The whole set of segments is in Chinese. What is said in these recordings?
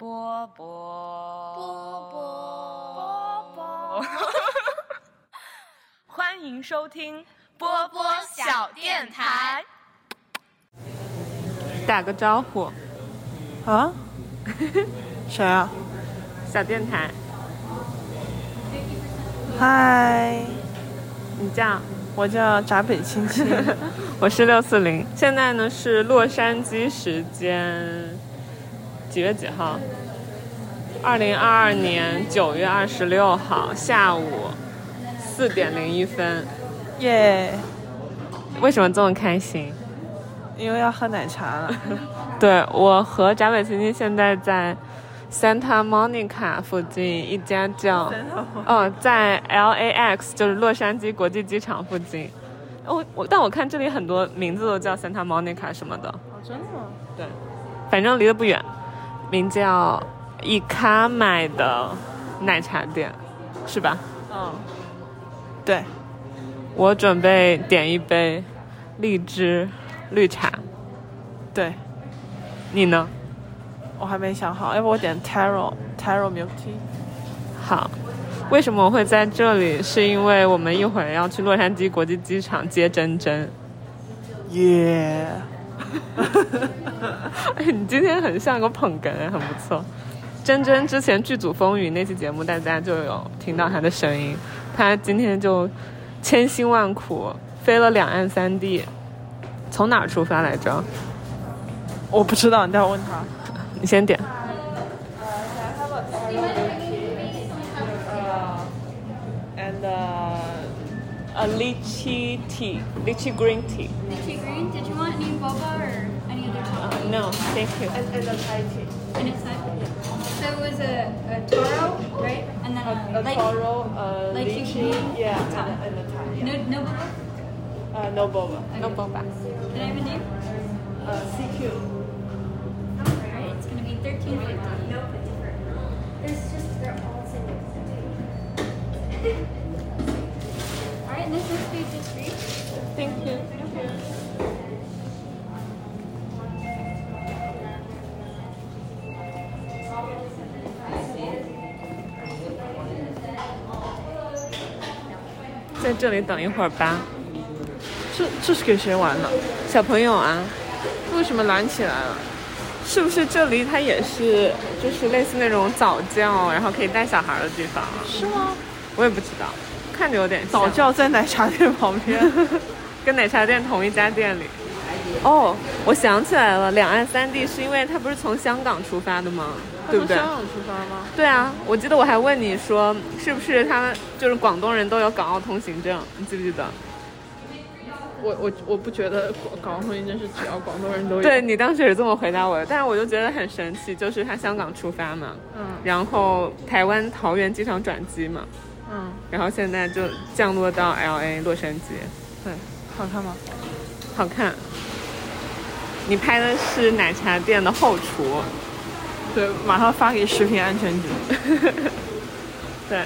波波波波波波，欢迎收听波波小电台。打个招呼，啊？谁啊？小电台，嗨，你叫？我叫闸北青青。我是六四零，现在呢是洛杉矶时间几月几号？二零二二年九月二十六号下午四点零一分。耶！为什么这么开心？因为要喝奶茶了。对我和展伟曾经现在在 Santa Monica 附近一家叫哦，在 LAX 就是洛杉矶国际机场附近。我我但我看这里很多名字都叫 Santa Monica 什么的。哦，真的吗？对，反正离得不远，名叫伊卡买的奶茶店，是吧？嗯，对，我准备点一杯荔枝绿茶，对，你呢？我还没想好，要不我点 taro taro milk tea。好，为什么我会在这里？是因为我们一会儿要去洛杉矶国际机场接珍珍。耶！哎，你今天很像个捧哏，很不错。真真之前剧组风云那期节目，大家就有听到她的声音。她今天就千辛万苦飞了两岸三地，从哪儿出发来着？我不知道，你待会问他。你先点。and a lychee tea, lychee green tea. Lychee green. Did you Or any other? Uh, no, thank you. And, and a Thai. And it's that? So it was a, a Toro, right? And then a, a, a like, Toro, a like lychee, yeah, and a, and a Yeah. No, no boba? Uh, no boba. Okay. No boba. Did I even name? Uh, CQ. Alright, it's going to be 1350在这里等一会儿吧，这这是给谁玩的？小朋友啊，为什么拦起来了？是不是这里它也是就是类似那种早教，然后可以带小孩的地方啊？是吗？我也不知道，看着有点像早教在奶茶店旁边。跟奶茶店同一家店里。哦，我想起来了，两岸三地是因为它不是从香港出发的吗？对不对？香港出发吗？对啊，我记得我还问你说，是不是他们就是广东人都有港澳通行证？你记不记得？我我我不觉得广港澳通行证是只要广东人都有。对你当时也是这么回答我的，但是我就觉得很神奇，就是他香港出发嘛，嗯然后台湾桃园机场转机嘛，嗯，然后现在就降落到 L A 洛杉矶，对，好看吗？好看。你拍的是奶茶店的后厨，对，马上发给食品安全局。对，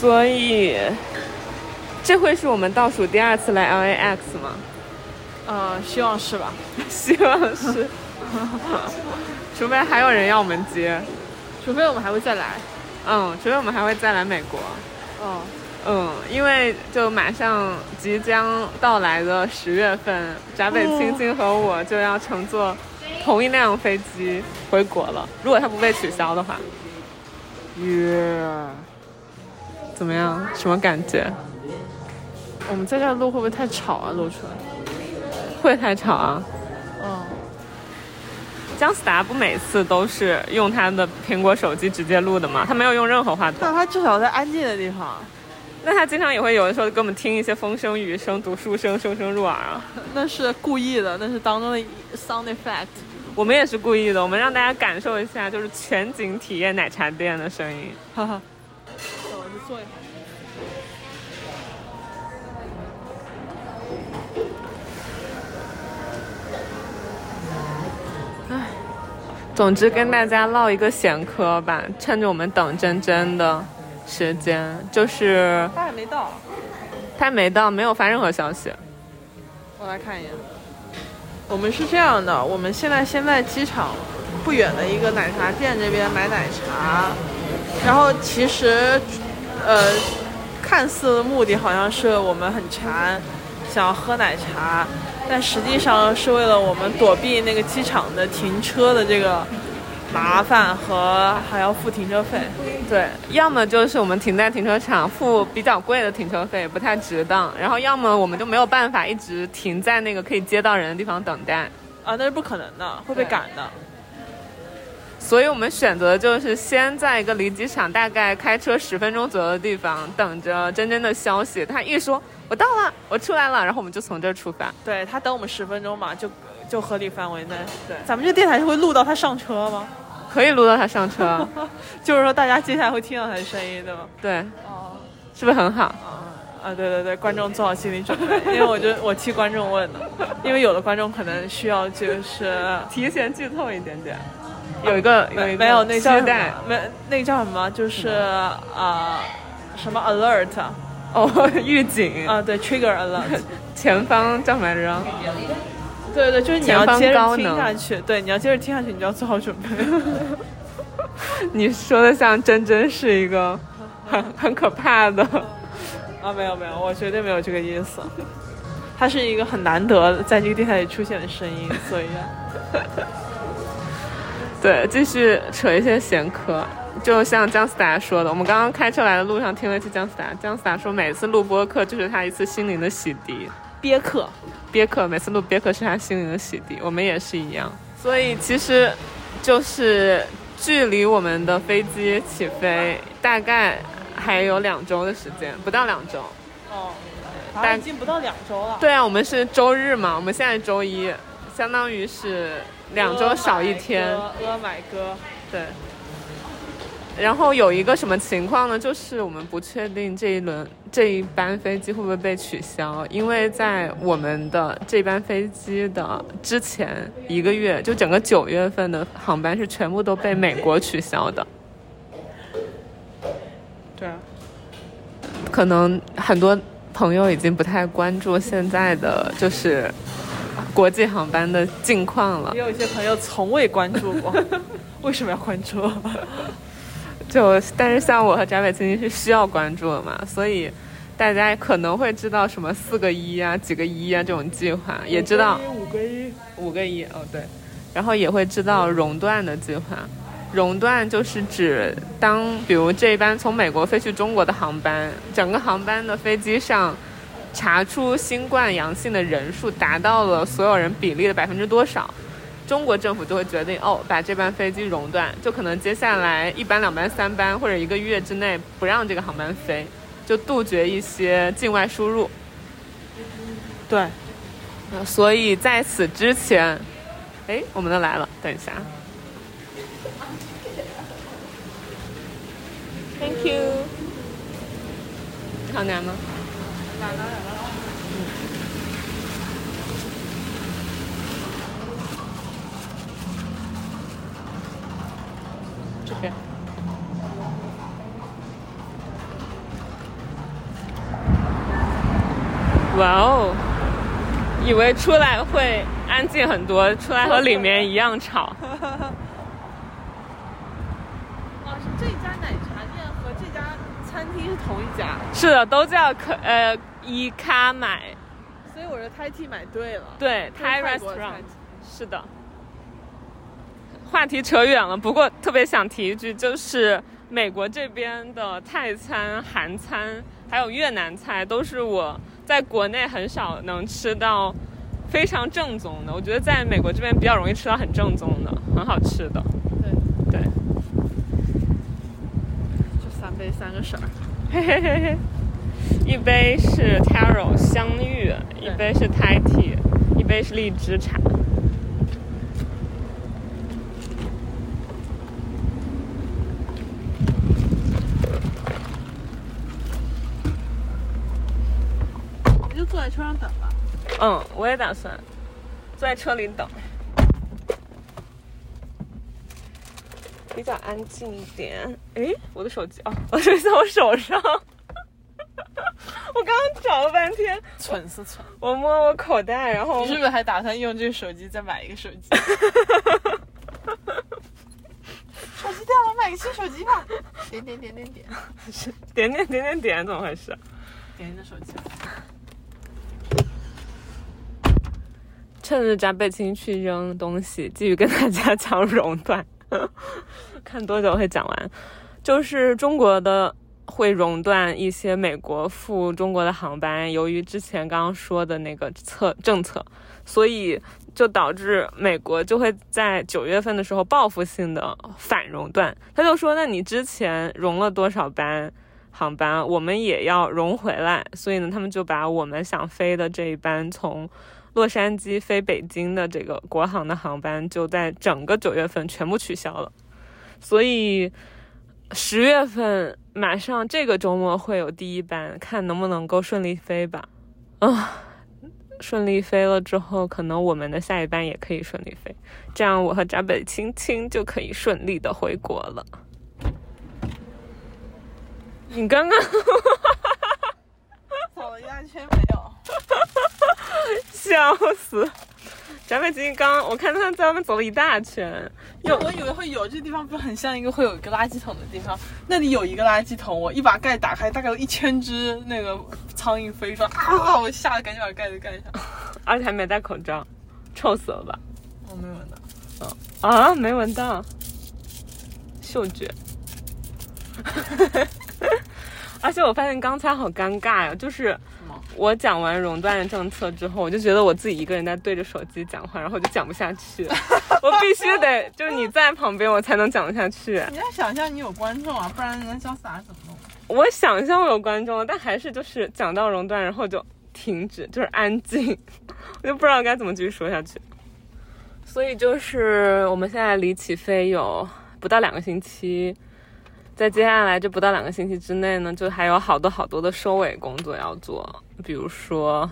所以这会是我们倒数第二次来 LAX 吗？呃，希望是吧？希望是，除非还有人要我们接，除非我们还会再来。嗯，除非我们还会再来美国，哦，嗯，因为就马上即将到来的十月份，闸北青青和我就要乘坐同一辆飞机回国了，如果它不被取消的话，耶！怎么样？什么感觉？我们在这儿录会不会太吵啊？录出来。会太吵啊？嗯，姜思达不每次都是用他的苹果手机直接录的吗？他没有用任何话筒。但他至少在安静的地方。那他经常也会有的时候给我们听一些风声、雨声、读书声，声声入耳啊。那是故意的，那是当中的 sound effect。我们也是故意的，我们让大家感受一下，就是全景体验奶茶店的声音。哈哈。我去坐一会儿。总之跟大家唠一个闲嗑吧，趁着我们等真真的时间，就是他还没到。他没到，没有发任何消息。我来看一眼。我们是这样的，我们现在先在机场不远的一个奶茶店这边买奶茶，然后其实，呃，看似的目的好像是我们很馋，想要喝奶茶，但实际上是为了我们躲避那个机场的停车的这个麻烦和还要付停车费。对，要么就是我们停在停车场付比较贵的停车费，不太值当；然后要么我们就没有办法一直停在那个可以接到人的地方等待，啊，那是不可能的，会被赶的。所以我们选择就是先在一个离机场大概开车十分钟左右的地方等着真真的消息。他一说我到了，我出来了，然后我们就从这儿出发。对他等我们十分钟嘛，就就合理范围内。对咱们这电台是会录到他上车吗？可以录到他上车，就是说大家接下来会听到他的声音，对吗？对，哦。是不是很好？啊，对对对，观众做好心理准备，因为我就 我替观众问的，因为有的观众可能需要就是提前剧透一点点，有一个有一个没有那叫什么，没那个叫什么，就是啊、什么 alert 啊哦，预警啊，对 trigger alert，前方叫什么来着？对对，就是你要接着听下去，对，你要接着听下去，你就要做好准备。你说的像真真是一个很很可怕的，啊，没有没有，我绝对没有这个意思。它是一个很难得在这个电台里出现的声音，所以 对，继续扯一些闲嗑。就像姜思达说的，我们刚刚开车来的路上听了一次姜思达，姜思达说每次录播客就是他一次心灵的洗涤。憋客。憋客每次录憋客是他心灵的洗涤，我们也是一样。所以其实就是距离我们的飞机起飞大概还有两周的时间，不到两周。哦，已经不到两周了。对啊，我们是周日嘛，我们现在周一，相当于是两周少一天。阿买哥，对。然后有一个什么情况呢？就是我们不确定这一轮这一班飞机会不会被取消，因为在我们的这班飞机的之前一个月，就整个九月份的航班是全部都被美国取消的。对啊，可能很多朋友已经不太关注现在的就是国际航班的近况了也。有一些朋友从未关注过，为什么要关注？就但是像我和翟伟曾经是需要关注的嘛，所以大家可能会知道什么四个一啊、几个一啊这种计划，也知道。五个一，五个一哦对，然后也会知道熔断的计划。熔断就是指当比如这一班从美国飞去中国的航班，整个航班的飞机上查出新冠阳性的人数达到了所有人比例的百分之多少，中国政府就会决定哦，把这班飞机熔断，就可能接下来一班、两班、三班或者一个月之内不让这个航班飞，就杜绝一些境外输入。对，呃所以在此之前，哎，我们的来了，等一下。Thank you。好难吗？这边。哇哦！以为出来会安静很多，出来和里面一样吵。哦，是这家奶茶店和这家餐厅是同一家，是的，都叫可呃伊卡买，所以我说 Thai tea 买对了。对，Thai 泰 restaurant，是的。话题扯远了，不过特别想提一句，就是美国这边的泰餐、韩餐还有越南菜，都是我在国内很少能吃到非常正宗的。我觉得在美国这边比较容易吃到很正宗的、很好吃的。对，对，就三杯三个色儿。嘿嘿嘿嘿，一杯是 taro 香芋，一杯是 Thai tea，一杯是荔枝茶。坐在车上等吧。嗯，我也打算坐在车里等，比较安静一点。哎，我的手机啊、哦，我手机在我手上。我刚刚找了半天，蠢是蠢。我摸我口袋，然后你是不是还打算用这个手机再买一个手机？手机掉了，买个新手机吧。点点点点点，是点点点点点，怎么回事？点你的手机。趁着扎贝青去扔东西，继续跟大家讲 熔断，看多久会讲完。就是中国的会熔断一些美国赴中国的航班，由于之前刚刚说的那个策政策，所以就导致美国就会在九月份的时候报复性的反熔断。他就说：“那你之前熔了多少班航班，我们也要熔回来。”所以呢，他们就把我们想飞的这一班从洛杉矶飞北京的这个国航的航班，就在整个九月份全部取消了。所以十月份马上这个周末会有第一班，看能不能够顺利飞吧。啊，顺利飞了之后，可能我们的下一班也可以顺利飞，这样我和闸北青青就可以顺利的回国了。你刚刚 走了一大圈没有？笑死！闸北青青刚我看他在外面走了一大圈，有我以为会有，这地方不是很像一个会有一个垃圾桶的地方，那里有一个垃圾桶，我一把盖打开，大概有一千只那个苍蝇飞出来，啊！我吓得赶紧把盖子盖上。而且还没戴口罩，臭死了吧？我没闻到，啊，没闻到，嗅觉。而且我发现刚才好尴尬呀，就是么我讲完熔断的政策之后，我就觉得我自己一个人在对着手机讲话，然后我就讲不下去，我必须得就是你在旁边，我才能讲得下去。你要想象你有观众啊，不然人家潇洒怎么弄？我想象我有观众了，但还是就是讲到熔断，然后就停止，就是安静，我就不知道该怎么继续说下去。所以就是我们现在离起飞有不到两个星期，在接下来这不到两个星期之内呢，就还有好多好多的收尾工作要做，比如说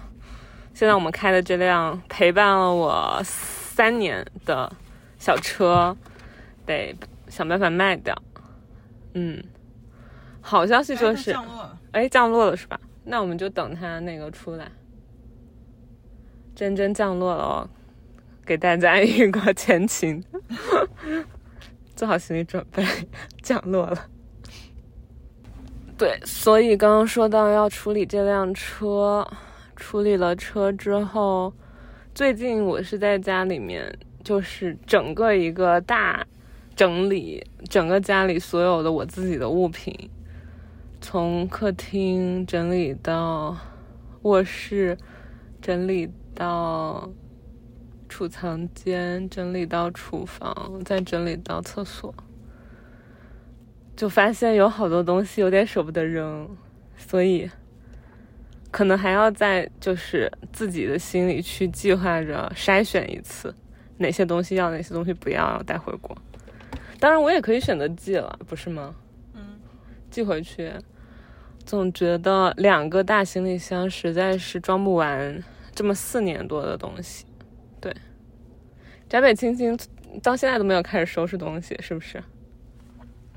现在我们开的这辆陪伴了我三年的小车，得想办法卖掉。嗯，好消息就是哎降落了，哎，降落了是吧？那我们就等它那个出来，真真降落了哦，给大家一个 前情，做好心理准备，降落了。对，所以刚刚说到要处理这辆车，处理了车之后，最近我是在家里面，就是整个一个大整理，整个家里所有的我自己的物品，从客厅整理到卧室，整理到储藏间，整理到厨房，再整理到厕所，就发现有好多东西有点舍不得扔，所以可能还要在就是自己的心里去计划着筛选一次，哪些东西要，哪些东西不要，带回国。当然，我也可以选择寄了，不是吗？嗯，寄回去，总觉得两个大行李箱实在是装不完这么四年多的东西。对，闸北青青到现在都没有开始收拾东西，是不是？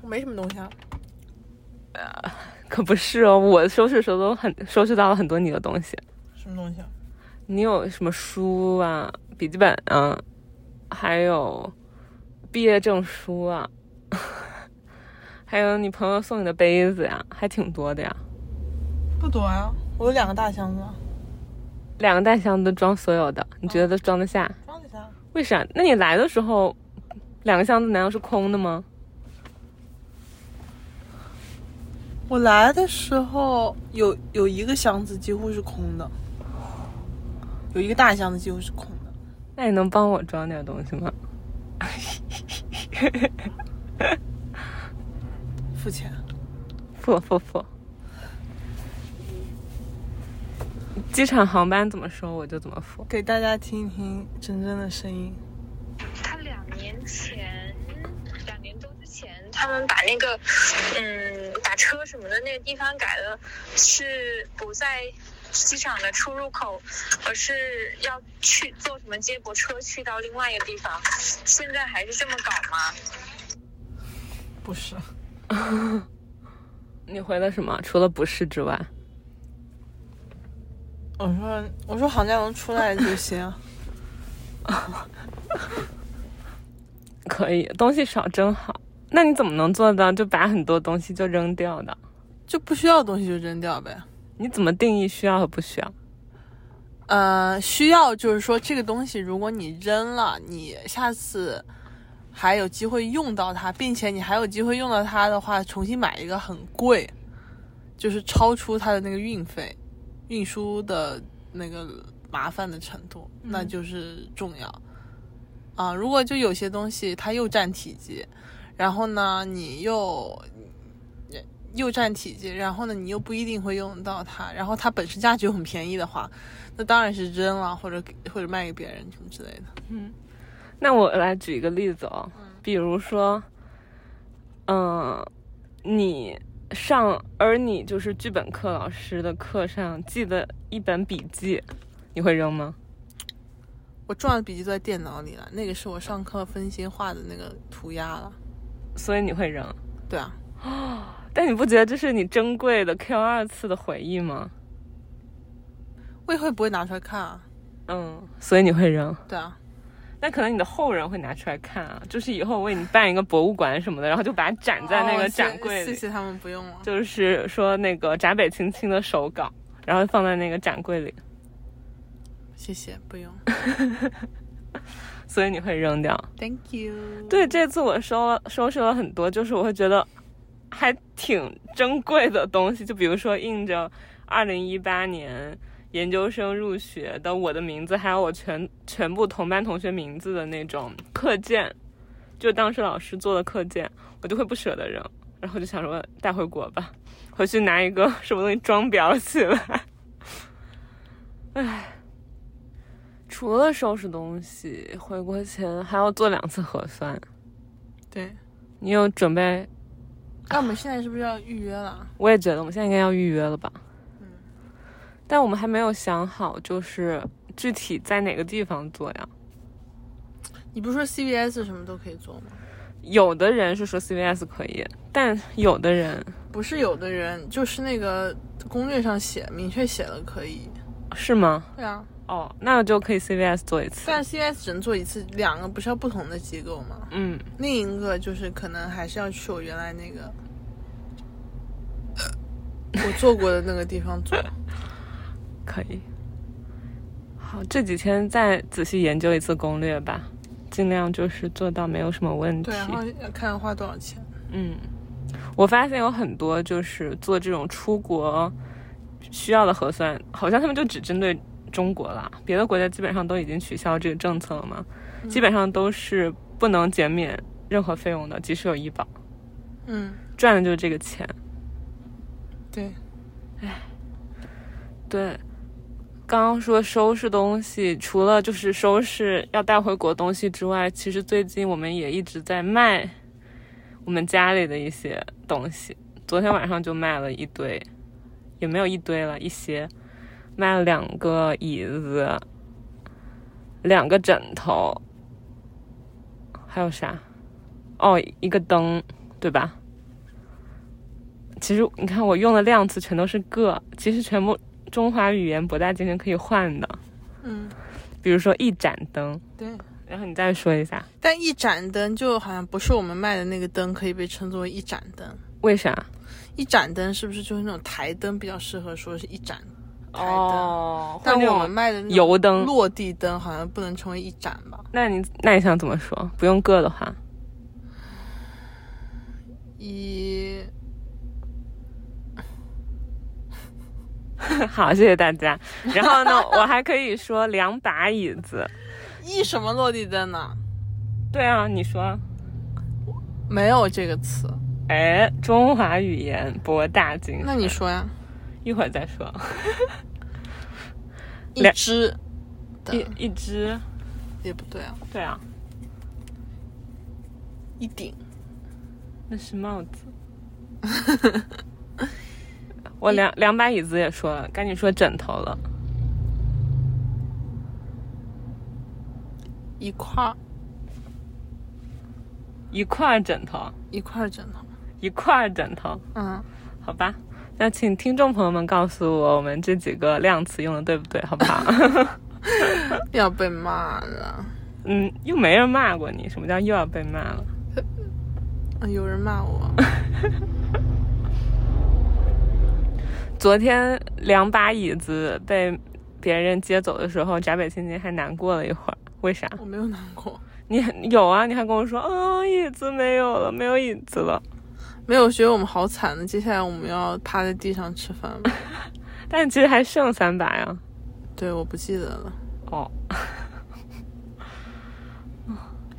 我没什么东西啊。可不是哦，我收拾的时候都很收拾到了很多你的东西。什么东西啊？你有什么书啊、笔记本啊，还有毕业证书啊，还有你朋友送你的杯子呀，还挺多的呀。不多呀，我有两个大箱子啊，两个大箱子装所有的，你觉得装得下？装得下。为啥？那你来的时候，两个箱子难道是空的吗？我来的时候有有一个箱子几乎是空的，有一个大箱子几乎是空的。那你能帮我装点东西吗？付钱。付付付。机场航班怎么说我就怎么付。给大家听一听真真的声音。他两年前，两年多之前，他们把那个，嗯，打车什么的那个地方改了，是不在机场的出入口，而是要去坐什么接驳车去到另外一个地方。现在还是这么搞吗？不是，你回了什么？除了不是之外，我说我说好像能出来就行。可以，东西少真好。那你怎么能做到就把很多东西就扔掉的？就不需要东西就扔掉呗。你怎么定义需要和不需要？呃，需要就是说这个东西，如果你扔了，你下次还有机会用到它，并且你还有机会用到它的话，重新买一个很贵，就是超出它的那个运费、运输的那个麻烦的程度，那就是重要。啊，如果就有些东西它又占体积，然后呢你又又占体积，然后呢你又不一定会用到它，然后它本身价值又很便宜的话，那当然是扔了或者或者卖给别人什么之类的。嗯那我来举一个例子哦，比如说，嗯、你上而你就是剧本课老师的课上记的一本笔记，你会扔吗？我重要的笔记都在电脑里了，那个是我上课分心画的那个涂鸦了。所以你会扔，对啊，但你不觉得这是你珍贵的 Q 二次的回忆吗？我以后也不会拿出来看啊。嗯，所以你会扔，对啊，但可能你的后人会拿出来看啊，就是以后为你办一个博物馆什么的，然后就把它展在那个哦展柜里，谢谢谢他们不用了。就是说那个闸北青青的手稿，然后放在那个展柜里，谢谢，不用。所以你会扔掉。Thank you。对，这次我收了收拾了很多，就是我会觉得还挺珍贵的东西，就比如说印着二零一八年研究生入学的我的名字，还有我全全部同班同学名字的那种课件，就当时老师做的课件，我就会不舍得扔，然后就想说带回国吧，回去拿一个什么东西装裱起来。唉。除了收拾东西，回国前还要做两次核酸。对，你有准备？那我们现在是不是要预约了？我也觉得我们现在应该要预约了吧。嗯，但我们还没有想好，就是具体在哪个地方做呀？你不是说 CVS 什么都可以做吗？有的人是说 CVS 可以，但有的人不是有的人，就是那个攻略上写明确写了可以。是吗？对啊，哦，那就可以 CVS 做一次。但 CVS 只能做一次，两个不是要不同的机构吗？嗯，另一个就是可能还是要去我原来那个 我做过的那个地方做。可以。好，这几天再仔细研究一次攻略吧，尽量就是做到没有什么问题。对，然后看花多少钱。嗯，我发现有很多就是做这种出国需要的核酸，好像他们就只针对中国啦，别的国家基本上都已经取消这个政策了嘛，基本上都是不能减免任何费用的，即使有医保，嗯，赚的就是这个钱。对，哎对，刚刚说收拾东西，除了就是收拾要带回国东西之外，其实最近我们也一直在卖我们家里的一些东西。昨天晚上就卖了一堆，也没有一堆了，一些卖了两个椅子，两个枕头，还有啥？哦，一个灯，对吧？其实你看，我用的量词全都是个，其实全部中华语言博大精深可以换的。嗯，比如说一盏灯，对。然后你再说一下但一盏灯就好像不是我们卖的那个灯可以被称作为一盏灯。为啥？一盏灯是不是就是那种台灯比较适合说是一盏台灯？哦，但我们卖的那种油灯落地灯好像不能称为一盏吧？那你那你想怎么说？不用个的话，一 好，谢谢大家。然后呢，我还可以说两把椅子。一什么落地灯呢？对啊，你说，没有这个词，哎，中华语言博大精深。那你说呀？一会儿再说。一两只一一只，也不对啊，对啊，一顶那是帽子。我两两把椅子也说了，赶紧说枕头了。一块儿一块儿枕头，一块儿枕头。一块儿枕头，嗯，好吧。那请听众朋友们告诉我，我们这几个量词用的对不对，好不好？要被骂了。嗯，又没人骂过你，什么叫又要被骂了？啊，有人骂我。昨天两把椅子被别人接走的时候，闸北青青还难过了一会儿。为啥？我没有难过，你有啊？你还跟我说，啊，椅子没有了，没有椅子了。没有觉得我们好惨的。接下来我们要趴在地上吃饭吗？但其实还剩三把呀。对，我不记得了。哦。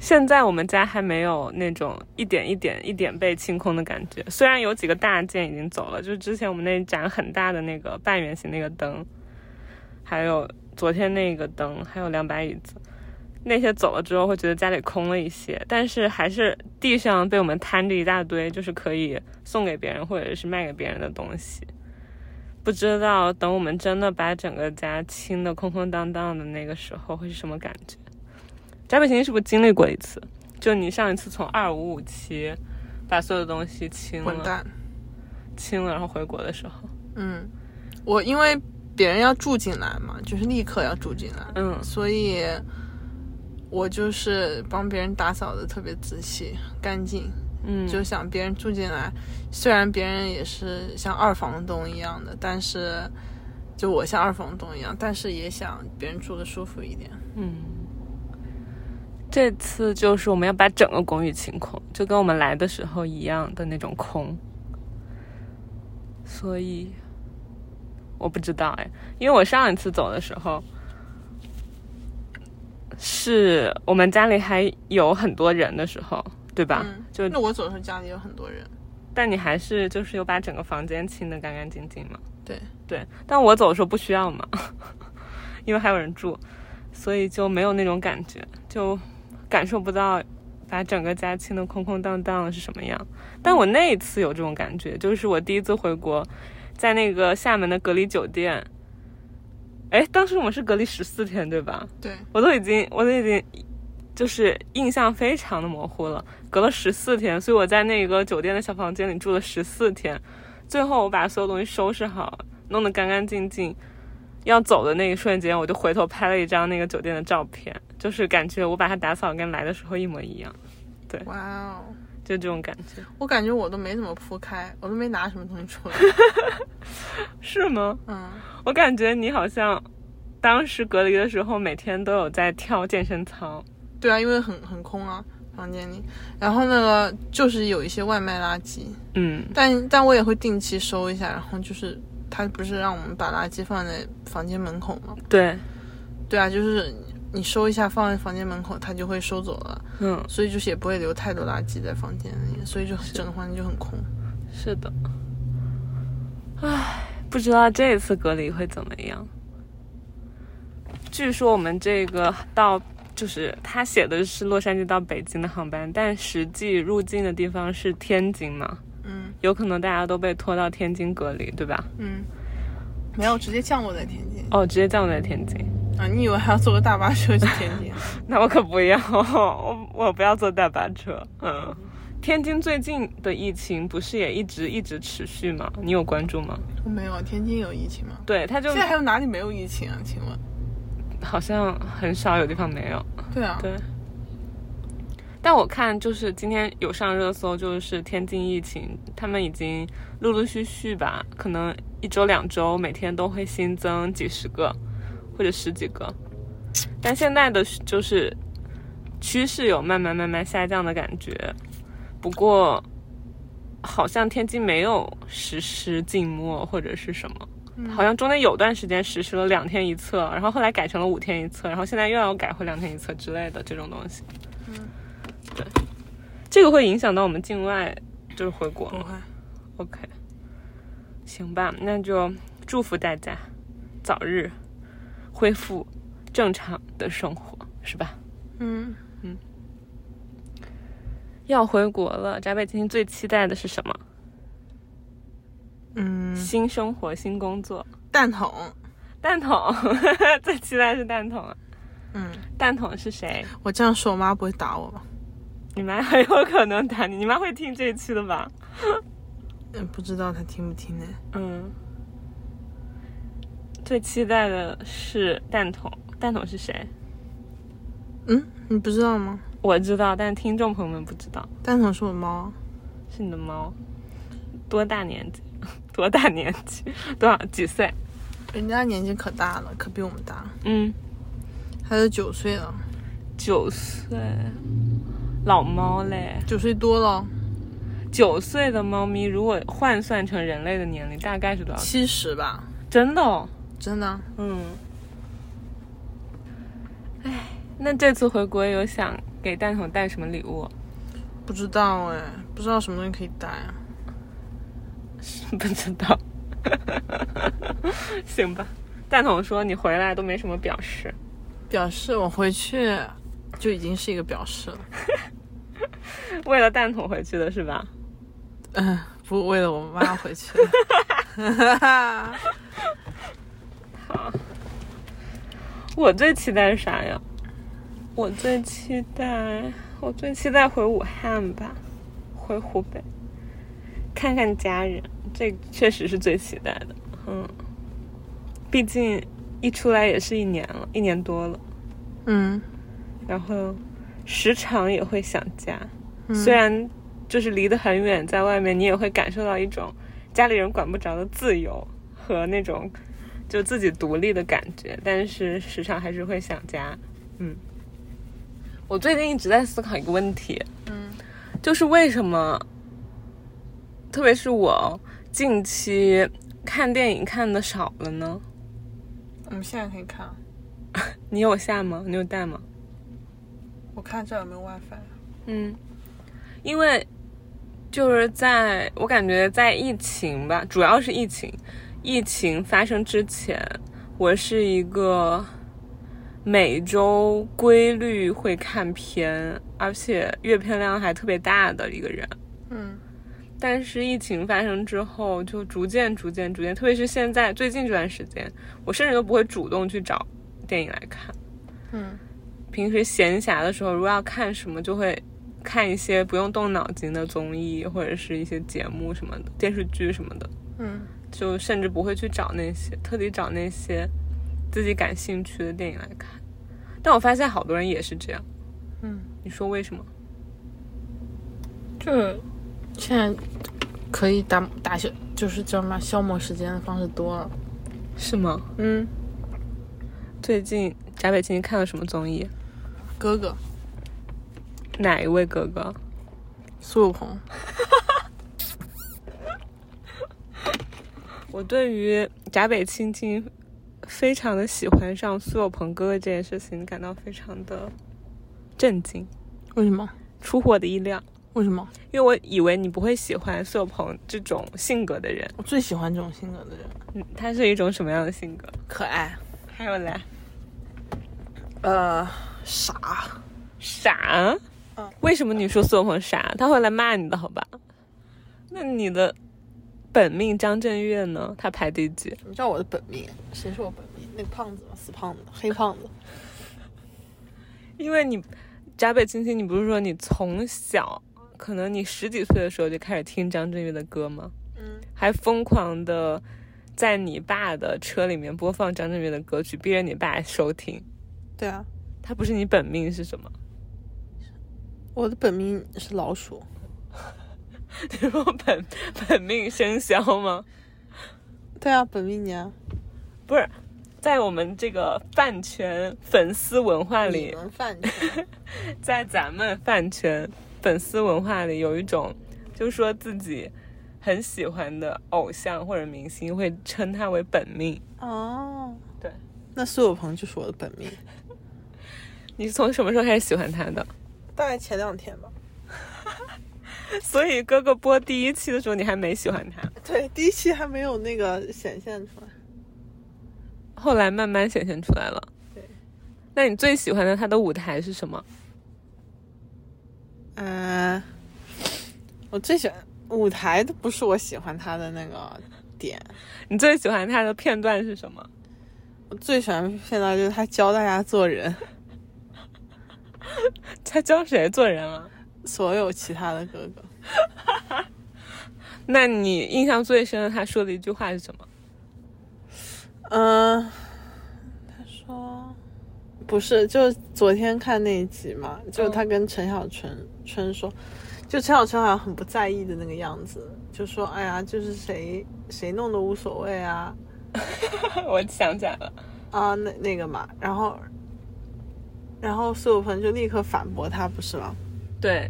现在我们家还没有那种一点一点一点被清空的感觉，虽然有几个大件已经走了，就是之前我们那盏很大的那个半圆形那个灯，还有昨天那个灯，还有两把椅子，那些走了之后会觉得家里空了一些，但是还是地上被我们摊着一大堆，就是可以送给别人或者是卖给别人的东西。不知道等我们真的把整个家清的空空荡荡的那个时候会是什么感觉。翟北行是不是经历过一次？就你上一次从二五五七把所有的东西清了，滚蛋，清了，然后回国的时候，嗯，我因为别人要住进来嘛，就是立刻要住进来，嗯，所以我就是帮别人打扫的特别仔细干净，嗯，就想别人住进来，虽然别人也是像二房东一样的，但是就我像二房东一样，但是也想别人住的舒服一点，嗯。这次就是我们要把整个公寓清空，就跟我们来的时候一样的那种空。所以我不知道哎，因为我上一次走的时候，是我们家里还有很多人的时候，对吧？嗯，就那我走的时候家里有很多人，但你还是就是有把整个房间清的干干净净嘛？对对，但我走的时候不需要嘛，因为还有人住，所以就没有那种感觉，就。感受不到把整个家清的空空荡荡是什么样，但我那一次有这种感觉，就是我第一次回国，在那个厦门的隔离酒店，哎，当时我们是隔离十四天，对吧？对，我都已经，我都已经，就是印象非常的模糊了，隔了十四天，所以我在那个酒店的小房间里住了十四天，最后我把所有东西收拾好，弄得干干净净，要走的那一瞬间，我就回头拍了一张那个酒店的照片。就是感觉我把它打扫跟来的时候一模一样，对，哇哦，就这种感觉。我感觉我都没怎么铺开，我都没拿什么东西出来，是吗？嗯，我感觉你好像当时隔离的时候每天都有在跳健身操。对啊，因为很很空啊，房间里。然后那个就是有一些外卖垃圾，嗯，但但我也会定期收一下。然后就是他不是让我们把垃圾放在房间门口吗？对，对啊，就是。你收一下，放在房间门口，他就会收走了。嗯，所以就是也不会留太多垃圾在房间里，所以就整个房间就很空。是的。唉，不知道这次隔离会怎么样。据说我们这个到就是他写的是洛杉矶到北京的航班，但实际入境的地方是天津嘛？嗯，有可能大家都被拖到天津隔离，对吧？嗯，没有直接降落在天津。哦，直接降落在天津。啊！你以为还要坐个大巴车去天津？那我可不要，我 我不要坐大巴车。嗯，天津最近的疫情不是也一直一直持续吗？你有关注吗？我没有，天津有疫情吗？对，他就现在还有哪里没有疫情啊？请问？好像很少有地方没有。对啊。对。但我看就是今天有上热搜，就是天津疫情，他们已经陆陆续续吧，可能一周两周每天都会新增几十个。或者十几个，但现在的就是趋势有慢慢慢慢下降的感觉。不过，好像天津没有实施静默或者是什么，好像中间有段时间实施了两天一测，然后后来改成了五天一测，然后现在又要改回两天一测之类的这种东西。这个会影响到我们境外就是回国吗？OK，行吧，那就祝福大家早日。恢复正常的生活是吧？嗯嗯。要回国了，翟北今天最期待的是什么？嗯，新生活、新工作。蛋筒，蛋筒，最期待是蛋筒啊。嗯，蛋筒是谁？我这样说，我妈不会打我吧？你妈很有可能打你，你妈会听这一期的吧？嗯，不知道她听不听呢。嗯。最期待的是蛋筒，蛋筒是谁？嗯，你不知道吗？我知道，但听众朋友们不知道。蛋筒是我猫。是你的猫，多大年纪？多大年纪？多少几岁？人家年纪可大了，可比我们大，嗯，还是九岁了，九岁，老猫嘞。九岁多了，九岁的猫咪如果换算成人类的年龄，大概是多少？七十吧，真的、哦？真的。嗯。哎，那这次回国有想给蛋筒带什么礼物？不知道哎，不知道什么东西可以带啊。不知道。行吧。蛋筒说你回来都没什么表示。表示我回去就已经是一个表示了。为了蛋筒回去的是吧？嗯，不为了我妈 回去。我最期待是啥呀？我最期待，我最期待回武汉吧，回湖北，看看家人，这确实是最期待的。嗯，毕竟一出来也是一年了，一年多了，嗯然后时常也会想家，虽然就是离得很远，在外面你也会感受到一种家里人管不着的自由和那种就自己独立的感觉，但是时常还是会想家。嗯，我最近一直在思考一个问题，嗯，就是为什么，特别是我近期看电影看的少了呢？我们现在可以看。你有下吗？你有带吗？我看这有没有 WiFi。嗯，因为就是在我感觉在疫情吧，主要是疫情，疫情发生之前，我是一个每周规律会看片，而且阅片量还特别大的一个人。嗯但是疫情发生之后，就逐渐、逐渐、逐渐，特别是现在最近这段时间，我甚至都不会主动去找电影来看。嗯平时闲暇的时候，如果要看什么，就会看一些不用动脑筋的综艺，或者是一些节目什么的，电视剧什么的，嗯，就甚至不会去找那些特地找那些自己感兴趣的电影来看。但我发现好多人也是这样，嗯，你说为什么？就是现在可以打打消，就是叫什么消磨时间的方式多了。是吗？嗯，最近贾北青看了什么综艺？哥哥哪一位哥哥？苏有朋，我对于闸北青青非常的喜欢上苏有朋哥哥这件事情感到非常的震惊，为什么？出乎我的意料。为什么？因为我以为你不会喜欢苏有朋这种性格的人。我最喜欢这种性格的人，嗯，他是一种什么样的性格？可爱，还有嘞，呃，傻，傻。嗯为什么你说苏有朋傻？他会来骂你的，好吧？那你的本命张震岳呢？他排第几？什么叫我的本命？谁是我本命？那个胖子吗？死胖子，黑胖子。因为你闸北青青，你不是说你从小可能你十几岁的时候就开始听张震岳的歌吗？嗯，还疯狂的在你爸的车里面播放张震岳的歌曲，逼着你爸收听。对啊，他不是你本命是什么？我的本命是老鼠。你说本本命生肖吗？对啊，本命年。不是，在我们这个饭圈粉丝文化里，饭圈 在咱们饭圈粉丝文化里，有一种就说自己很喜欢的偶像或者明星，会称他为本命。哦，对，那苏有朋就是我的本命。你是从什么时候开始喜欢他的？大概前两天吧。所以哥哥播第一期的时候，你还没喜欢他，对，第一期还没有那个显现出来。后来慢慢显现出来了。对，那你最喜欢的他的舞台是什么？嗯、我最喜欢舞台的不是我喜欢他的那个点，你最喜欢他的片段是什么？我最喜欢片段就是他教大家做人，他教谁做人了？所有其他的哥哥。那你印象最深的他说的一句话是什么？嗯、他说不是，就昨天看那一集嘛，就他跟陈小春春说，就陈小春好像很不在意的那个样子，就说哎呀，就是谁谁弄的无所谓啊 我想起来了，啊那那个嘛，然后然后苏有朋就立刻反驳他，不是吗？对，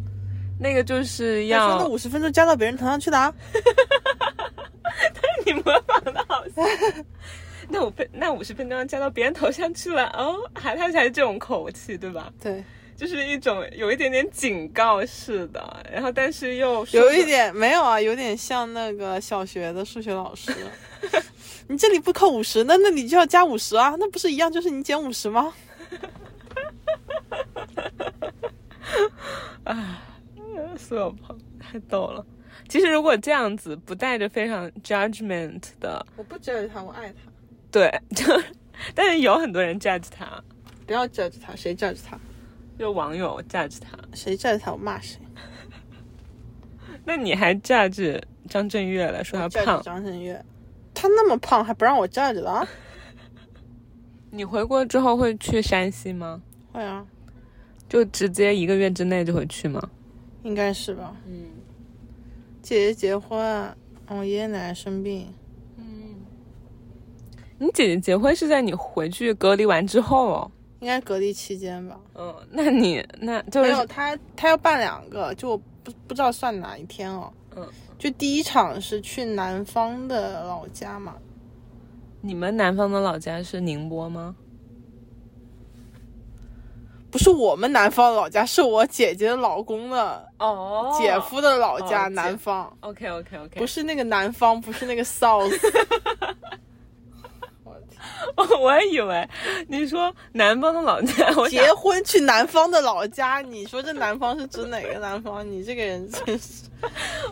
那个就是要那五十分钟加到别人头上去的啊，但是你模仿的好像。那我分那五十分钟加到别人头上去了哦，还他才是这种口气对吧？对，就是一种有一点点警告式的，然后但是又说有一点没有啊，有点像那个小学的数学老师。你这里不扣五十，那那你就要加五十啊，那不是一样，就是你减五十吗？苏有朋太逗了。其实如果这样子不带着非常 judgment 的，我不 judge 他，我爱他。对，就但是有很多人 judge 他，不要 judge 他，谁 judge 他？就网友 judge 他。谁 judge 他，我骂谁。那你还 judge 张震岳了，说他胖。张震岳，他那么胖还不让我 judge 了啊？你回国之后会去山西吗？会啊，就直接一个月之内就会去吗？应该是吧。嗯姐姐结婚，我爷爷奶奶生病，嗯你姐姐结婚是在你回去隔离完之后哦。应该隔离期间吧。嗯，那你那就是没有，他他要办两个，就我不不知道算哪一天哦。嗯，就第一场是去南方的老家嘛，你们南方的老家是宁波吗？不是我们南方的老家，是我姐姐的老公的哦姐夫的老家，哦南方，OK OK OK，不是那个南方，不是那个 South。我的天我还以为你说南方的老家，我结婚去南方的老家，你说这南方是指哪个南方？你这个人真是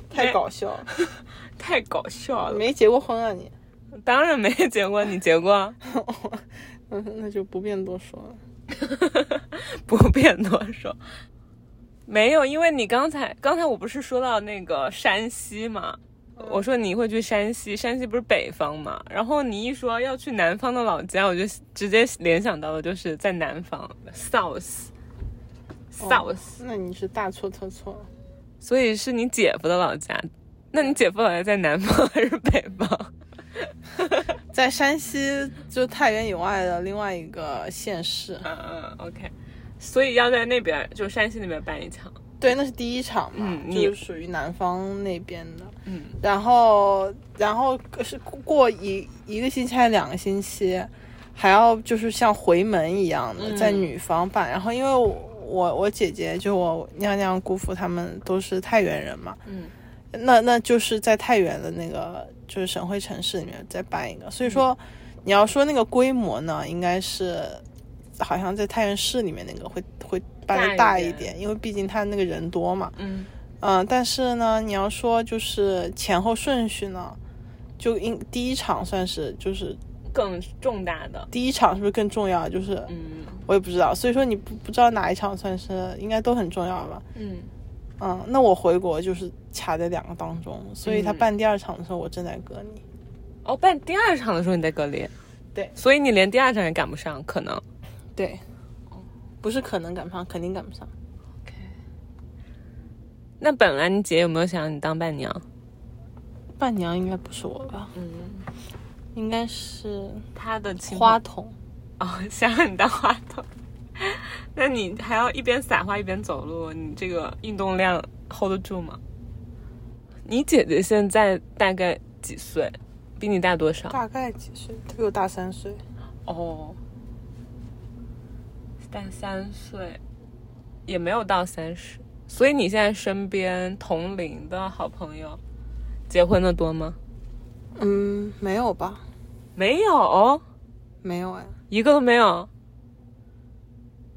太搞笑了，太搞笑了。没结过婚啊你？当然没结过，你结过？嗯，那就不便多说了。不便多说。没有，因为你刚才刚才我不是说到那个山西嘛，我说你会去山西，山西不是北方嘛，然后你一说要去南方的老家，我就直接联想到的就是在南方 South South，、那你是大错特错了。所以是你姐夫的老家。那你姐夫老家在南方还是北方？在山西，就太原以外的另外一个县市。嗯嗯，OK，所以要在那边，就山西那边办一场。对，那是第一场嘛，就是属于南方那边的。嗯，然后，然后是过一一个星期还是两个星期，还要就是像回门一样的嗯在女方办。然后，因为我我我姐姐就我娘娘姑父他们都是太原人嘛，嗯，那那就是在太原的那个就是省会城市里面再办一个。所以嗯说，你要说那个规模呢，应该是好像在太原市里面那个会会办的大一点大一点，因为毕竟他那个人多嘛。嗯嗯，但是呢，你要说就是前后顺序呢，就应第一场算是就是更重大的。第一场是不是更重要？就是嗯我也不知道，所以说你不不知道哪一场算是应该都很重要吧？嗯，嗯，那我回国就是卡在两个当中，所以他嗯办第二场的时候我正在隔离。哦，办第二场的时候你在隔离，对，所以你连第二场也赶不上，可能。对，不是可能赶不上，肯定赶不上。那本来你姐有没有想让你当伴娘？伴娘应该不是我吧？嗯，应该是她的亲花童。哦，想让你当花童，那你还要一边撒花一边走路，你这个运动量 hold 得住吗？你姐姐现在大概几岁？比你大多少？大概几岁？她比我大三岁。哦，大三岁，也没有到三十，所以你现在身边同龄的好朋友，结婚的多吗？嗯，没有吧？没有，没有哎，一个都没有，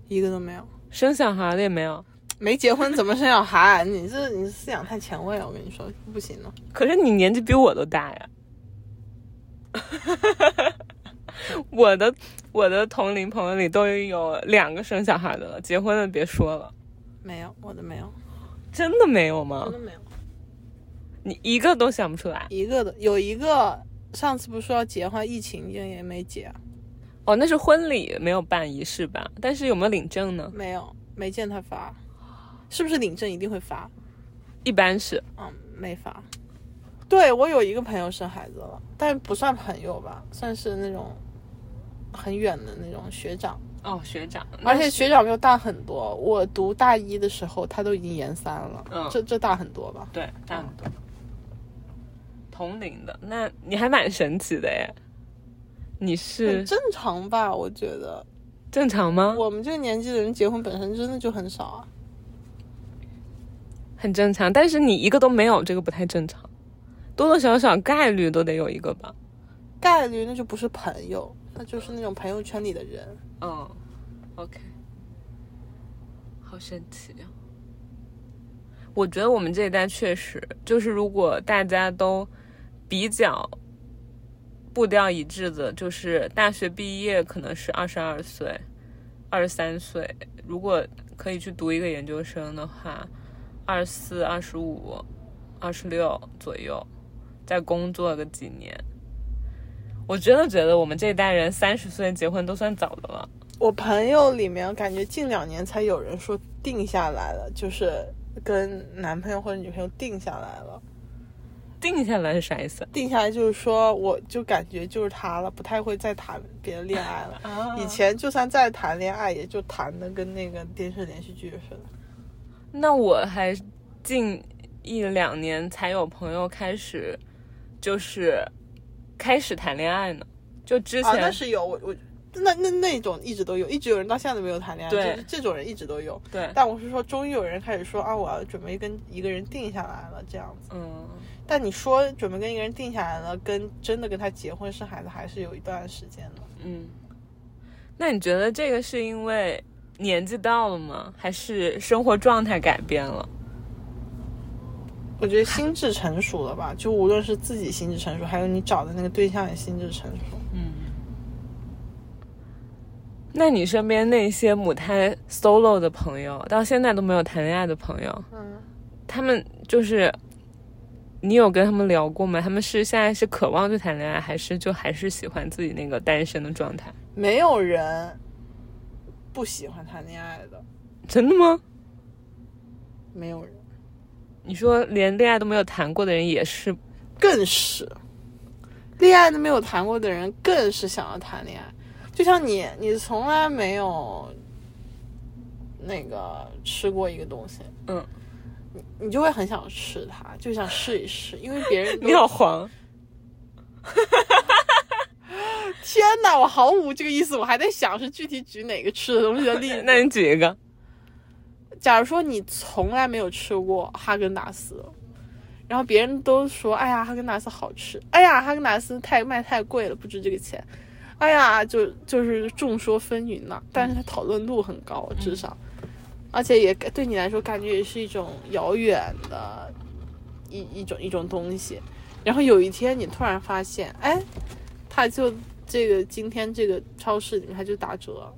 一个都没有。生小孩的也没有。没结婚怎么生小孩？你这你思想太前卫了，我跟你说不行了。可是你年纪比我都大呀。我的我的同龄朋友里都有两个生小孩的了，结婚的别说了，没有，我的没有，真的没有吗真？的没有，你一个都想不出来？一个的有一个上次不是说要结婚，疫情也也没结啊，哦，那是婚礼没有办仪式吧？但是有没有领证呢？没有，没见他发，是不是领证一定会发？一般是，嗯，没发。对我有一个朋友生孩子了，但不算朋友吧，算是那种很远的那种学长，哦，学长，而且学长比我大很多。我读大一的时候，他都已经研三了，嗯这这大很多吧？对大很多，同龄的，那你还蛮神奇的耶。你是很正常吧？我觉得正常吗？我们这个年纪的人结婚本身真的就很少啊。很正常，但是你一个都没有，这个不太正常。多多少少概率都得有一个吧。概率那就不是朋友，那就是那种朋友圈里的人。嗯，OK，好神奇啊！我觉得我们这一代确实就是，如果大家都比较步调一致的，就是大学毕业可能是二十二岁、二十三岁，如果可以去读一个研究生的话，二十四、二十五、二十六左右，再工作个几年。我真的觉得我们这一代人三十岁结婚都算早的了。我朋友里面感觉近两年才有人说定下来了，就是跟男朋友或者女朋友定下来了。定下来是啥意思？定下来就是说，我就感觉就是他了，不太会再谈别的恋爱了。啊以前就算再谈恋爱，也就谈的跟那个电视连续剧似的。那我还近一两年才有朋友开始，就是开始谈恋爱呢。就之啊，前、那是有我我那那那种一直都有，一直有人到现在都没有谈恋爱，对就是这种人一直都有。对，但我是说，终于有人开始说啊，我要准备跟一个人定下来了，这样子。嗯，但你说准备跟一个人定下来了，跟真的跟他结婚生孩子还是有一段时间的。嗯，那你觉得这个是因为年纪到了吗？还是生活状态改变了？我觉得心智成熟了吧，就无论是自己心智成熟，还有你找的那个对象也心智成熟。嗯。那你身边那些母胎 solo 的朋友，到现在都没有谈恋爱的朋友，嗯，他们就是，你有跟他们聊过吗？他们是现在是渴望去谈恋爱，还是就还是喜欢自己那个单身的状态？没有人不喜欢谈恋爱的，真的吗？没有人，你说连恋爱都没有谈过的人也是，更是恋爱都没有谈过的人，更是想要谈恋爱。就像你，你从来没有那个吃过一个东西，嗯，你你就会很想吃它，就想试一试，因为别人你好黄，天哪，我毫无这个意思，我还在想是具体举哪个吃的东西的例子。那你举一个，假如说你从来没有吃过哈根达斯，然后别人都说，哎呀，哈根达斯好吃，哎呀，哈根达斯太卖太贵了，不值这个钱，哎呀，就就是众说纷纭呐、但是它讨论度很高，至少，而且也对你来说感觉也是一种遥远的一一种一种东西。然后有一天你突然发现，哎，它就这个今天这个超市里面它就打折，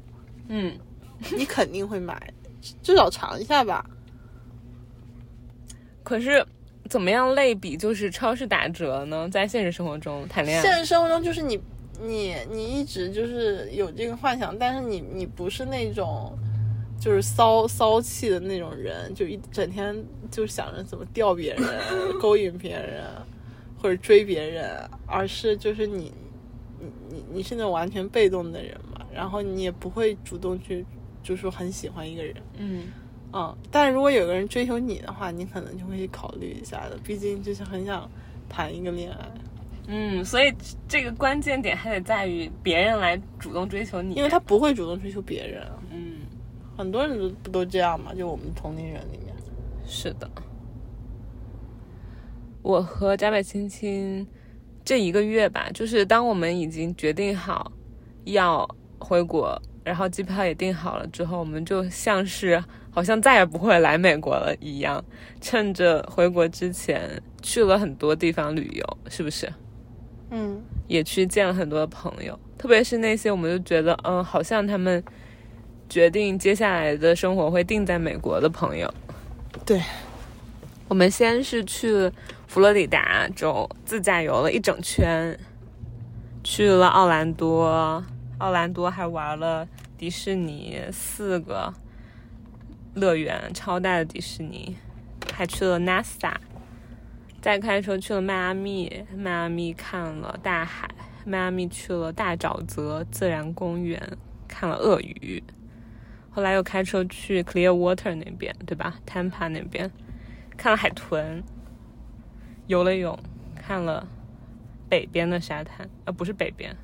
嗯，你肯定会买，至少尝一下吧。可是怎么样类比就是超市打折呢？在现实生活中谈恋爱，现实生活中就是你你你一直就是有这个幻想，但是你你不是那种就是骚骚气的那种人，就一整天就想着怎么钓别人、勾引别人或者追别人，而是就是你你你你是那种完全被动的人嘛，然后你也不会主动去就说很喜欢一个人。嗯，嗯，但是如果有个人追求你的话，你可能就会去考虑一下的，毕竟就是很想谈一个恋爱。嗯，所以这个关键点还得在于别人来主动追求你，因为他不会主动追求别人，嗯，很多人都不都这样嘛？就我们同龄人里面，是的。我和贾北青青这一个月吧，就是当我们已经决定好要回国，然后机票也订好了之后，我们就像是好像再也不会来美国了一样，趁着回国之前去了很多地方旅游，是不是？嗯，也去见了很多的朋友，特别是那些我们就觉得，嗯，好像他们决定接下来的生活会定在美国的朋友。对，我们先是去佛罗里达州自驾游了一整圈，去了奥兰多，奥兰多还玩了迪士尼四个乐园，超大的迪士尼，还去了 NASA，再开车去了迈阿密，迈阿密看了大海，迈阿密去了大沼泽自然公园，看了鳄鱼。后来又开车去 Clearwater 那边，对吧？Tampa 那边看了海豚，游了泳，看了北边的沙滩，呃，不是北边，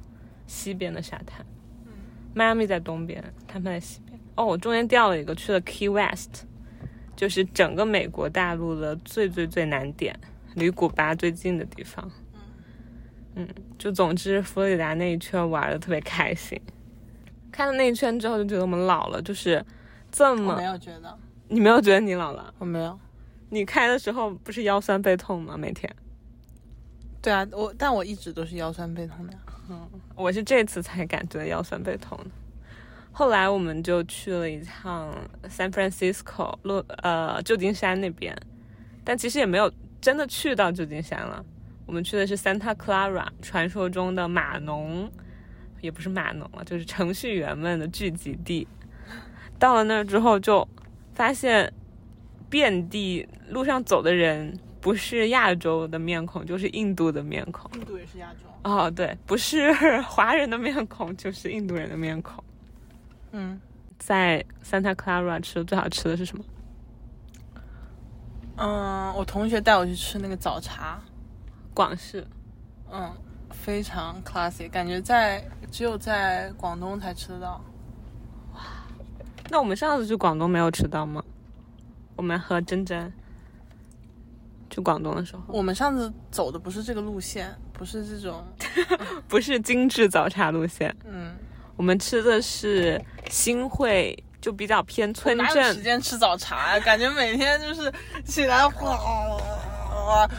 西边的沙滩。迈阿密在东边，Tampa 在西边。哦，我中间掉了一个，去了 Key West，就是整个美国大陆的最最最难点，离古巴最近的地方。嗯，就总之佛罗里达那一圈玩的特别开心。看了那一圈之后，就觉得我们老了，就是这么没。有觉得，你没有觉得你老了？我没有。你开的时候不是腰酸背痛吗？每天。对啊，我但我一直都是腰酸背痛的嗯。我是这次才感觉腰酸背痛的。后来我们就去了一趟 San Francisco 洛呃旧金山那边，但其实也没有真的去到旧金山了。我们去的是 Santa Clara，传说中的码农，也不是码农了，就是程序员们的聚集地。到了那儿之后，就发现遍地路上走的人不是亚洲的面孔，就是印度的面孔。印度也是亚洲。哦，对，不是华人的面孔，就是印度人的面孔。嗯在 Santa Clara 吃的最好吃的是什么？嗯，我同学带我去吃那个早茶，广式。嗯，非常 classy，感觉在只有在广东才吃得到。哇那我们上次去广东没有吃到吗？我们和珍珍去广东的时候，我们上次走的不是这个路线，不是这种，不是精致早茶路线，嗯，我们吃的是新会，就比较偏村镇哪有时。间吃早茶呀？感觉每天就是起来哗，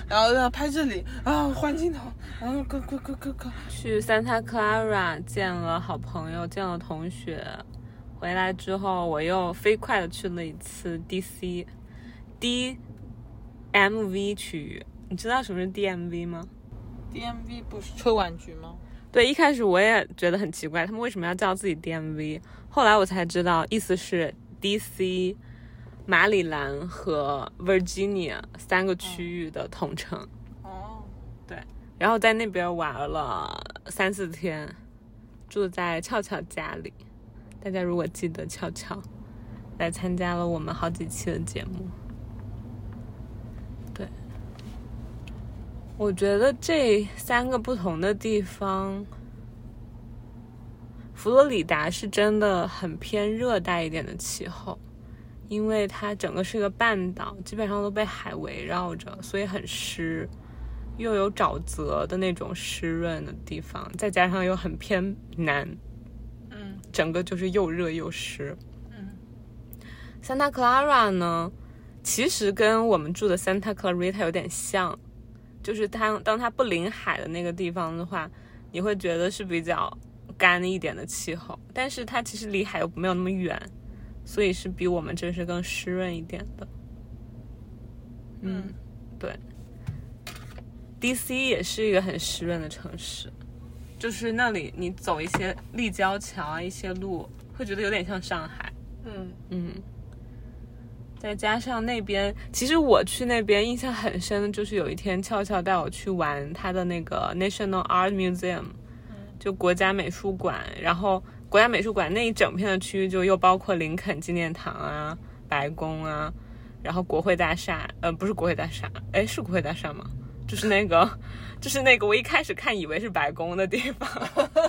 然后要拍这里啊，换镜头，然后 go go go go go，去 Santa Clara 见了好朋友，见了同学。回来之后，我又飞快的去了一次 DC DMV 区域。你知道什么是 DMV 吗？DMV 不是车管局吗？对，一开始我也觉得很奇怪，他们为什么要叫自己 DMV？后来我才知道，意思是 DC、马里兰和 Virginia 三个区域的统称。哦，然后在那边玩了三四天，住在俏俏家里。大家如果记得俏俏，来参加了我们好几期的节目。对，我觉得这三个不同的地方，佛罗里达是真的很偏热带一点的气候，因为它整个是一个半岛，基本上都被海围绕着，所以很湿。又有沼泽的那种湿润的地方，再加上又很偏南，嗯整个就是又热又湿。嗯，Santa Clara 呢，其实跟我们住的 Santa Clarita 有点像，就是它当它不临海的那个地方的话，你会觉得是比较干一点的气候，但是它其实离海又没有那么远，所以是比我们这是更湿润一点的。嗯，对。DC 也是一个很湿润的城市，就是那里你走一些立交桥啊，一些路，会觉得有点像上海。嗯嗯，再加上那边，其实我去那边印象很深的就是有一天俏俏带我去玩他的那个 National Art Museum，就国家美术馆。然后国家美术馆那一整片的区域就又包括林肯纪念堂啊、白宫啊，然后国会大厦，呃，不是国会大厦，哎，是国会大厦吗？就是那个，就是那个，我一开始看以为是白宫的地方。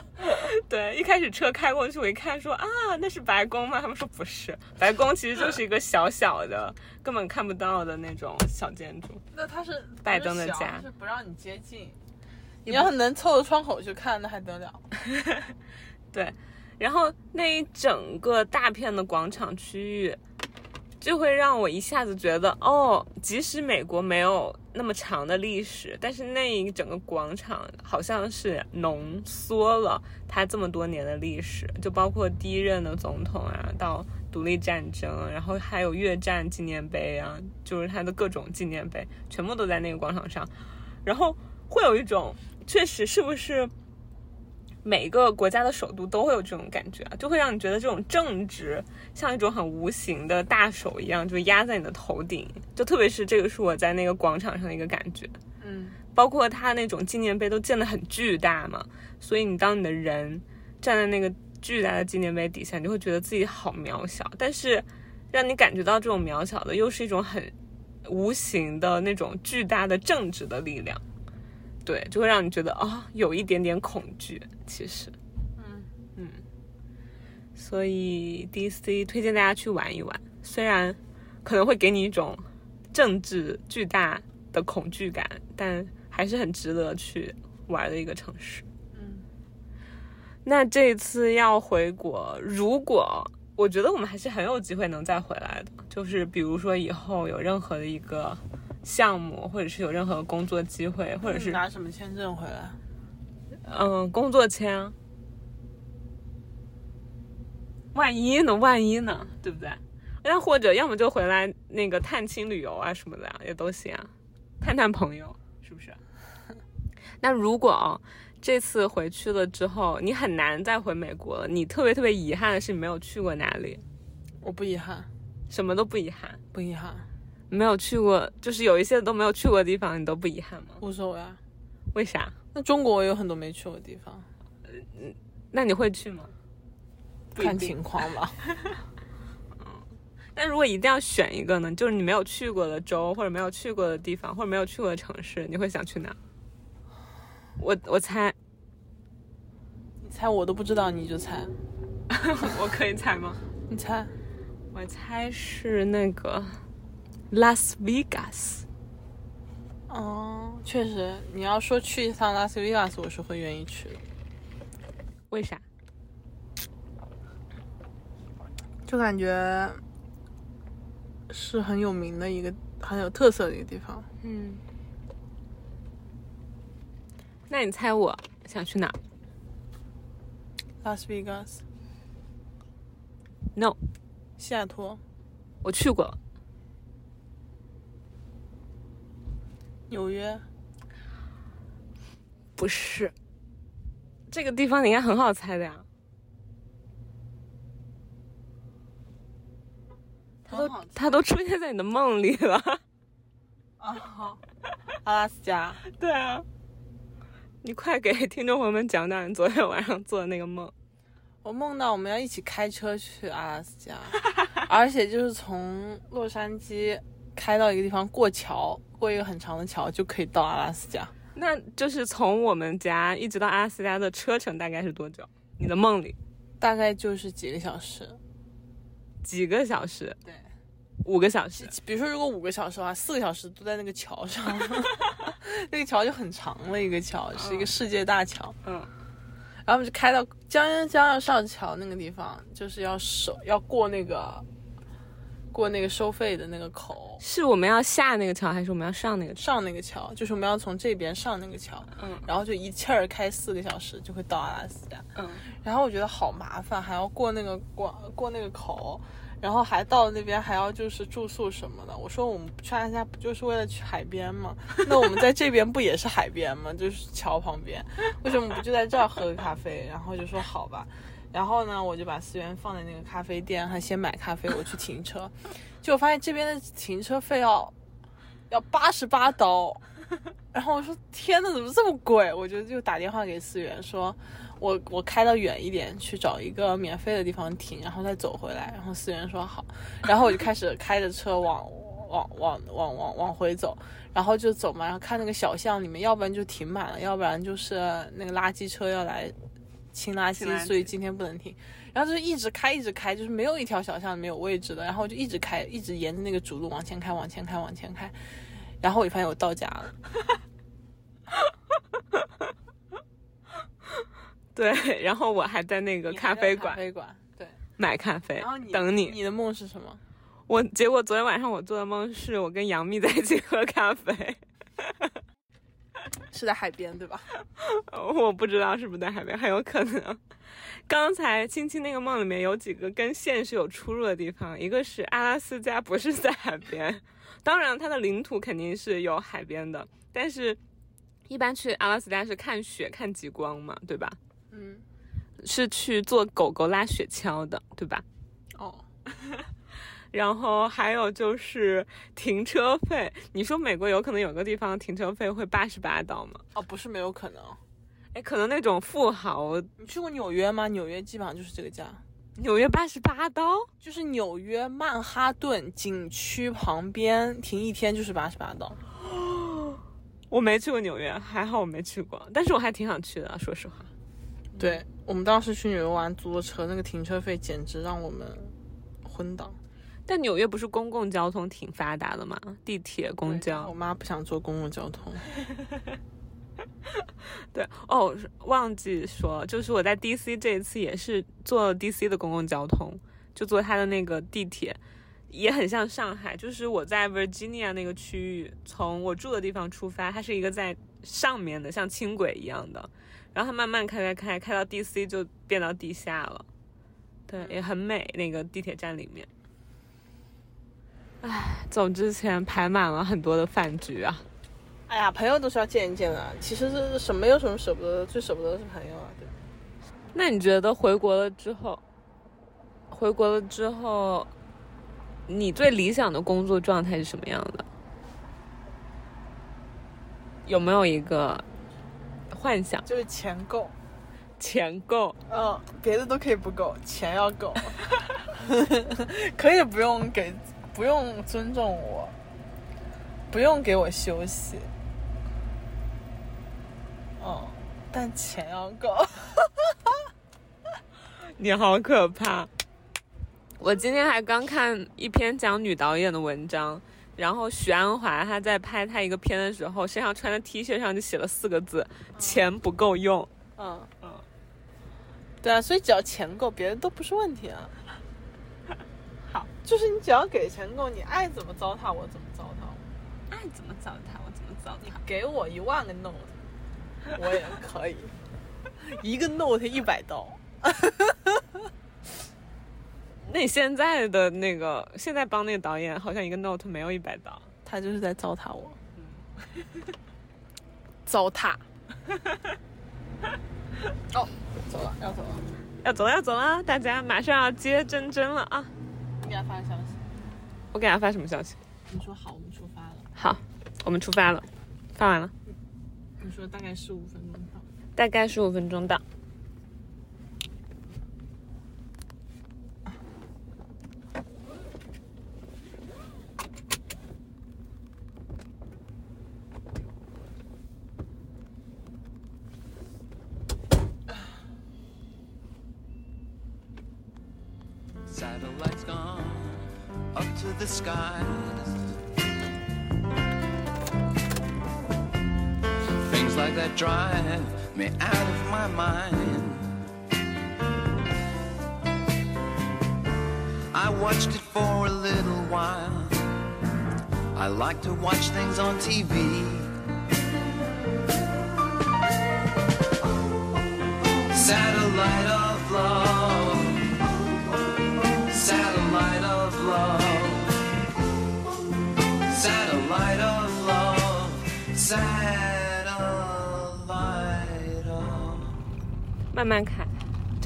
对，一开始车开过去，我一看说啊，那是白宫吗？他们说不是，白宫其实就是一个小小的，根本看不到的那种小建筑。那它是拜登的家他是不让你接近。你要是能凑到窗口去看，那还得了？对，然后那一整个大片的广场区域，就会让我一下子觉得，哦，即使美国没有那么长的历史，但是那一整个广场好像是浓缩了它这么多年的历史，就包括第一任的总统啊，到独立战争，然后还有越战纪念碑啊，就是它的各种纪念碑，全部都在那个广场上，然后会有一种，确实是不是？每一个国家的首都都会有这种感觉啊，就会让你觉得这种政治像一种很无形的大手一样，就压在你的头顶。就特别是这个是我在那个广场上的一个感觉，嗯，包括它那种纪念碑都建得很巨大嘛，所以你当你的人站在那个巨大的纪念碑底下，你就会觉得自己好渺小。但是让你感觉到这种渺小的，又是一种很无形的那种巨大的政治的力量。对，就会让你觉得啊、有一点点恐惧。其实，嗯。嗯，所以 DC 推荐大家去玩一玩，虽然可能会给你一种政治巨大的恐惧感，但还是很值得去玩的一个城市。嗯，那这一次要回国，如果我觉得我们还是很有机会能再回来的，就是比如说以后有任何的一个项目，或者是有任何工作机会，或者是拿什么签证回来？嗯工作签，万一呢？万一呢？对不对？那或者要么就回来那个探亲旅游啊什么的呀，也都行啊，探探朋友是不是？那如果啊这次回去了之后，你很难再回美国了，你特别特别遗憾的是你没有去过哪里？我不遗憾，什么都不遗憾，不遗憾，没有去过，就是有一些都没有去过的地方，你都不遗憾吗？无所谓啊。为啥？那中国有很多没去过的地方，那你会去吗？看情况吧。但如果一定要选一个呢？就是你没有去过的州，或者没有去过的地方，或者没有去过的城市，你会想去哪？我我猜，你猜我都不知道，你就猜，我可以猜吗？你猜。我猜是那个拉斯维加斯。哦，确实，你要说去一趟拉斯维加斯，我是会愿意去的。为啥？就感觉是很有名的一个很有特色的一个地方。嗯。那你猜我想去哪拉斯维加斯、？No，西雅图、我去过纽约，不是，这个地方你应该很好猜的呀。他都他都出现在你的梦里了。啊，阿拉斯加。对啊，你快给听众朋友们讲讲你昨天晚上做的那个梦。我梦到我们要一起开车去阿拉斯加，而且就是从洛杉矶开到一个地方过桥，过一个很长的桥就可以到阿拉斯加。那就是从我们家一直到阿拉斯加的车程大概是多久？你的梦里大概就是几个小时。几个小时？对，五个小时。比如说如果五个小时的话，四个小时都在那个桥上，那个桥就很长了一个桥，是一个世界大桥。嗯，然后我们就开到将将要上桥那个地方，就是要守要过那个过那个收费的那个口，是我们要下那个桥，还是我们要上那个桥？上那个桥，就是我们要从这边上那个桥，嗯然后就一气儿开四个小时就会到阿拉斯加。嗯，然后我觉得好麻烦，还要过那个过过那个口，然后还到那边还要就是住宿什么的。我说我们去阿拉斯加不就是为了去海边吗？那我们在这边不也是海边吗？就是桥旁边，为什么不就在这儿喝个咖啡？然后就说好吧。然后呢，我就把思源放在那个咖啡店，还先买咖啡，我去停车。就我发现这边的停车费要要八十八刀，然后我说天呐，怎么这么贵？我就就打电话给思源说，我我开到远一点去找一个免费的地方停，然后再走回来。然后思源说好，然后我就开始开着车往往往往往往回走，然后就走嘛，然后看那个小巷里面，要不然就停满了，要不然就是那个垃圾车要来清垃圾，所以今天不能停。然后就一直开，一直开，就是没有一条小巷没有位置的，然后我就一直开，一直沿着那个主路往前开，往前开，往前开，然后我就发现我到家了。对，然后我还在那个咖啡馆咖啡馆，对。买咖啡然后你等你。你的梦是什么？我结果昨天晚上我做的梦是我跟杨幂在一起喝咖啡，是在海边对吧？我不知道是不是在海边，很有可能。刚才青青那个梦里面有几个跟现实有出入的地方，一个是阿拉斯加不是在海边，当然它的领土肯定是有海边的，但是一般去阿拉斯加是看雪看极光嘛，对吧？嗯，是去做狗狗拉雪橇的，对吧？哦，然后还有就是停车费，你说美国有可能有个地方停车费会八十八刀吗？哦，不是没有可能。哎，可能那种富豪，你去过纽约吗？纽约基本上就是这个价，纽约八十八刀，就是纽约曼哈顿景区旁边停一天就是八十八刀。我没去过纽约，还好我没去过，但是我还挺想去的，说实话。对我们当时去纽约玩，租的车那个停车费简直让我们昏倒。但纽约不是公共交通挺发达的吗？地铁、公交我。妈不想坐公共交通。对哦，忘记说，就是我在 DC 这一次也是坐 DC 的公共交通，就坐它的那个地铁，也很像上海。就是我在 Virginia 那个区域，从我住的地方出发，它是一个在上面的，像轻轨一样的，然后它慢慢开开开，开到 DC 就变到地下了。对，也很美，那个地铁站里面。唉，走之前排满了很多的饭局啊。哎呀，朋友都是要见一见的。其实是什么有什么舍不得的，最舍不得的是朋友啊。对吧那你觉得回国了之后，回国了之后，你最理想的工作状态是什么样的？有没有一个幻想？就是钱够，钱够，嗯，别的都可以不够，钱要够。可以不用给，不用尊重我，不用给我休息。哦，但钱要够。你好可怕！我今天还刚看一篇讲女导演的文章，然后许鞍华她在拍她一个片的时候，身上穿的 T 恤上就写了四个字：钱不够用。嗯嗯，对啊，所以只要钱够，别的都不是问题啊。好，就是你只要给钱够，你爱怎么糟蹋我怎么糟蹋我。爱怎么糟蹋我怎么糟蹋。你给我一万个 note，我也可以。一个 note 一百刀，那你现在的那个，现在帮那个导演好像一个 note 没有一百刀。他就是在糟蹋我。糟蹋。哦，走了，要走了。要走了要走了，大家马上要接真真了啊！你给他发个消息，我给他发什么消息？你说好，我们出发了。好，我们出发了，发完了，你说大概十五分钟到。大概十五分钟到。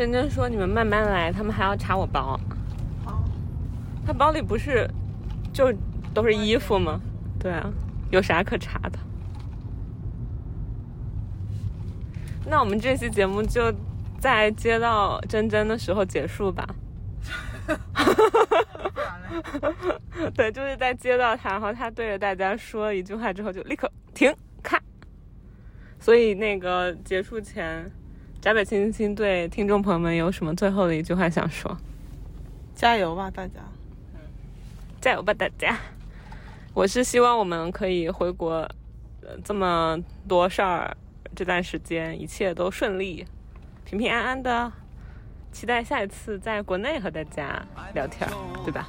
真真说你们慢慢来，他们还要查我包。他包里不是就都是衣服吗？对啊，有啥可查的？那我们这期节目就在接到真真的时候结束吧。对，就是在接到他，然后他对着大家说一句话之后，就立刻停看。所以那个结束前，闸北青青对听众朋友们有什么最后的一句话想说？加油吧，大家！加油吧，大家！我是希望我们可以回国，呃，这么多事儿，这段时间一切都顺利，平平安安的。期待下一次在国内和大家聊天，对吧？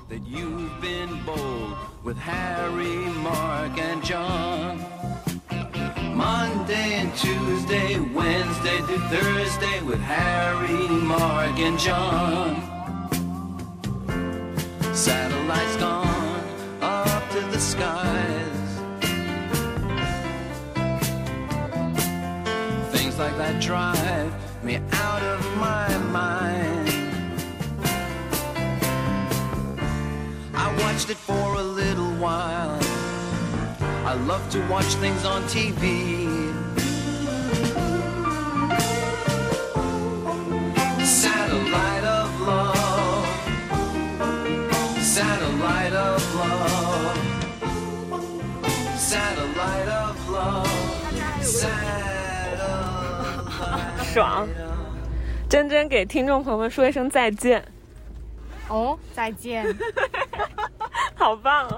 Monday and Tuesday, Wednesday to Thursday with Harry, Mark, and John. Satellites gone up to the skies. Things like that drive me out of my mind. I watched it for a little while. I love to watch things on TV. Satellite of love. Satellite of love. Satellite of love. Satellite. 爽。真真给听众朋友们说一声再见，哦，再见。好棒啊！